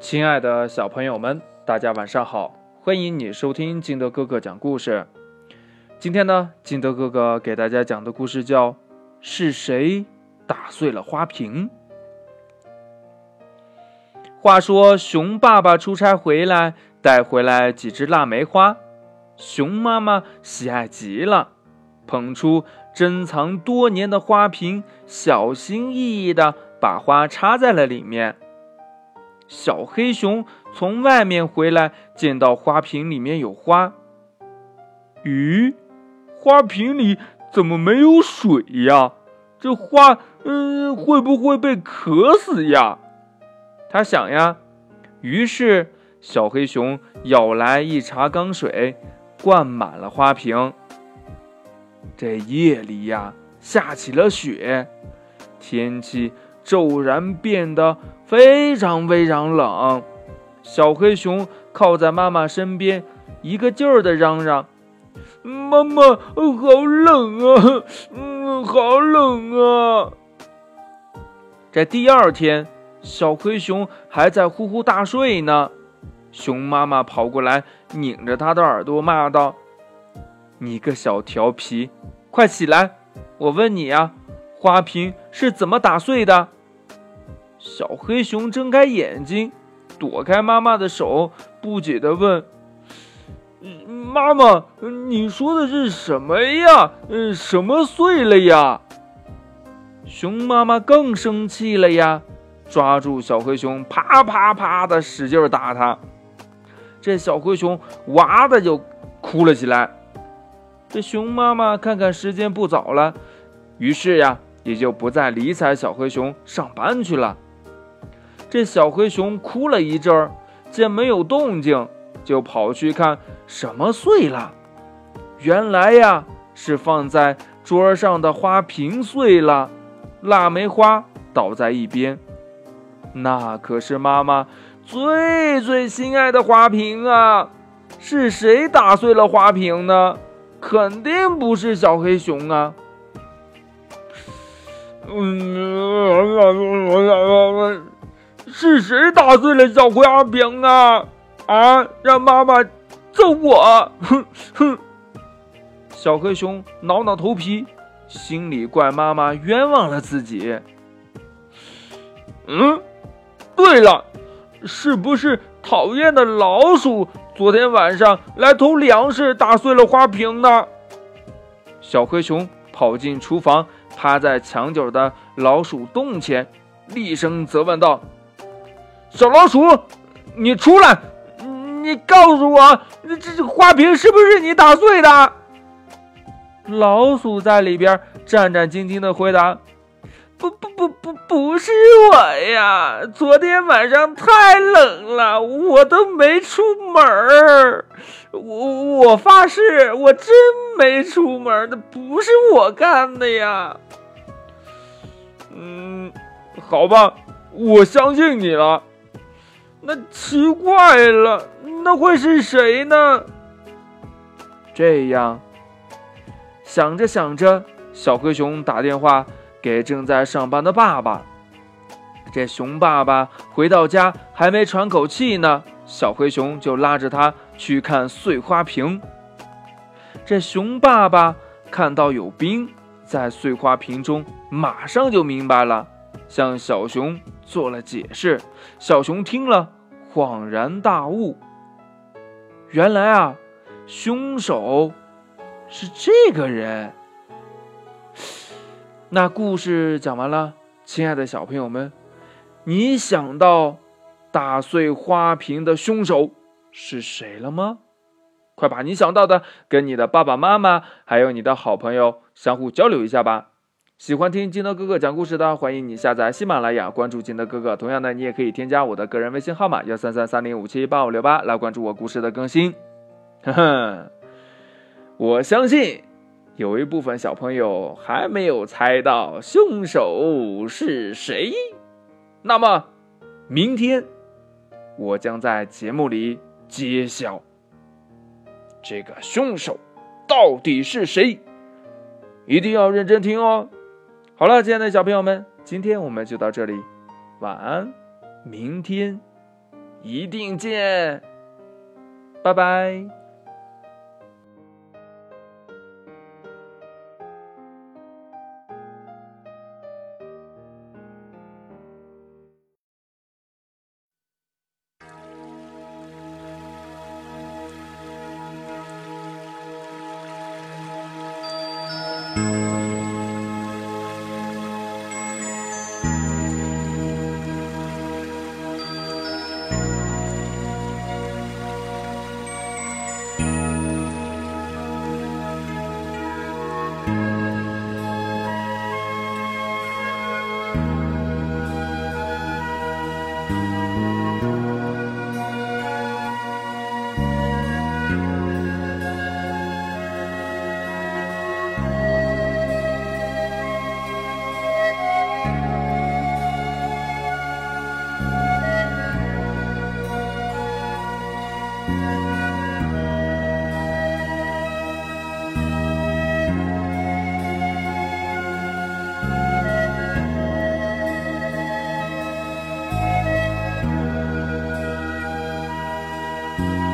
亲爱的小朋友们，大家晚上好！欢迎你收听金德哥哥讲故事。今天呢，金德哥哥给大家讲的故事叫《是谁打碎了花瓶》。话说，熊爸爸出差回来，带回来几只腊梅花，熊妈妈喜爱极了，捧出珍藏多年的花瓶，小心翼翼的把花插在了里面。小黑熊从外面回来，见到花瓶里面有花。咦，花瓶里怎么没有水呀？这花，嗯，会不会被渴死呀？他想呀。于是，小黑熊舀来一茶缸水，灌满了花瓶。这夜里呀，下起了雪，天气骤然变得。非常非常冷，小黑熊靠在妈妈身边，一个劲儿的嚷嚷：“妈妈，好冷啊，嗯，好冷啊！”这第二天，小黑熊还在呼呼大睡呢。熊妈妈跑过来，拧着它的耳朵骂道：“你个小调皮，快起来！我问你呀，花瓶是怎么打碎的？”小黑熊睁开眼睛，躲开妈妈的手，不解地问：“妈妈，你说的是什么呀？嗯，什么碎了呀？”熊妈妈更生气了呀，抓住小黑熊，啪啪啪的使劲打他。这小灰熊哇的就哭了起来。这熊妈妈看看时间不早了，于是呀，也就不再理睬小黑熊，上班去了。这小黑熊哭了一阵儿，见没有动静，就跑去看什么碎了。原来呀，是放在桌上的花瓶碎了，腊梅花倒在一边。那可是妈妈最最心爱的花瓶啊！是谁打碎了花瓶呢？肯定不是小黑熊啊！嗯。是谁打碎了小葵花瓶啊？啊！让妈妈揍我！哼哼！小黑熊挠挠头皮，心里怪妈妈冤枉了自己。嗯，对了，是不是讨厌的老鼠昨天晚上来偷粮食，打碎了花瓶呢？小黑熊跑进厨房，趴在墙角的老鼠洞前，厉声责问道。小老鼠，你出来！你告诉我，这这花瓶是不是你打碎的？老鼠在里边战战兢兢的回答：“不不不不，不是我呀！昨天晚上太冷了，我都没出门。我我发誓，我真没出门的，不是我干的呀。”嗯，好吧，我相信你了。那奇怪了，那会是谁呢？这样想着想着，小黑熊打电话给正在上班的爸爸。这熊爸爸回到家还没喘口气呢，小黑熊就拉着他去看碎花瓶。这熊爸爸看到有冰在碎花瓶中，马上就明白了。向小熊做了解释，小熊听了恍然大悟。原来啊，凶手是这个人。那故事讲完了，亲爱的小朋友们，你想到打碎花瓶的凶手是谁了吗？快把你想到的跟你的爸爸妈妈还有你的好朋友相互交流一下吧。喜欢听金德哥哥讲故事的，欢迎你下载喜马拉雅，关注金德哥哥。同样的，你也可以添加我的个人微信号码幺三三三零五七八五六八来关注我故事的更新。呵呵，我相信有一部分小朋友还没有猜到凶手是谁，那么明天我将在节目里揭晓这个凶手到底是谁，一定要认真听哦。好了，亲爱的小朋友们，今天我们就到这里，晚安，明天一定见，拜拜。Bye.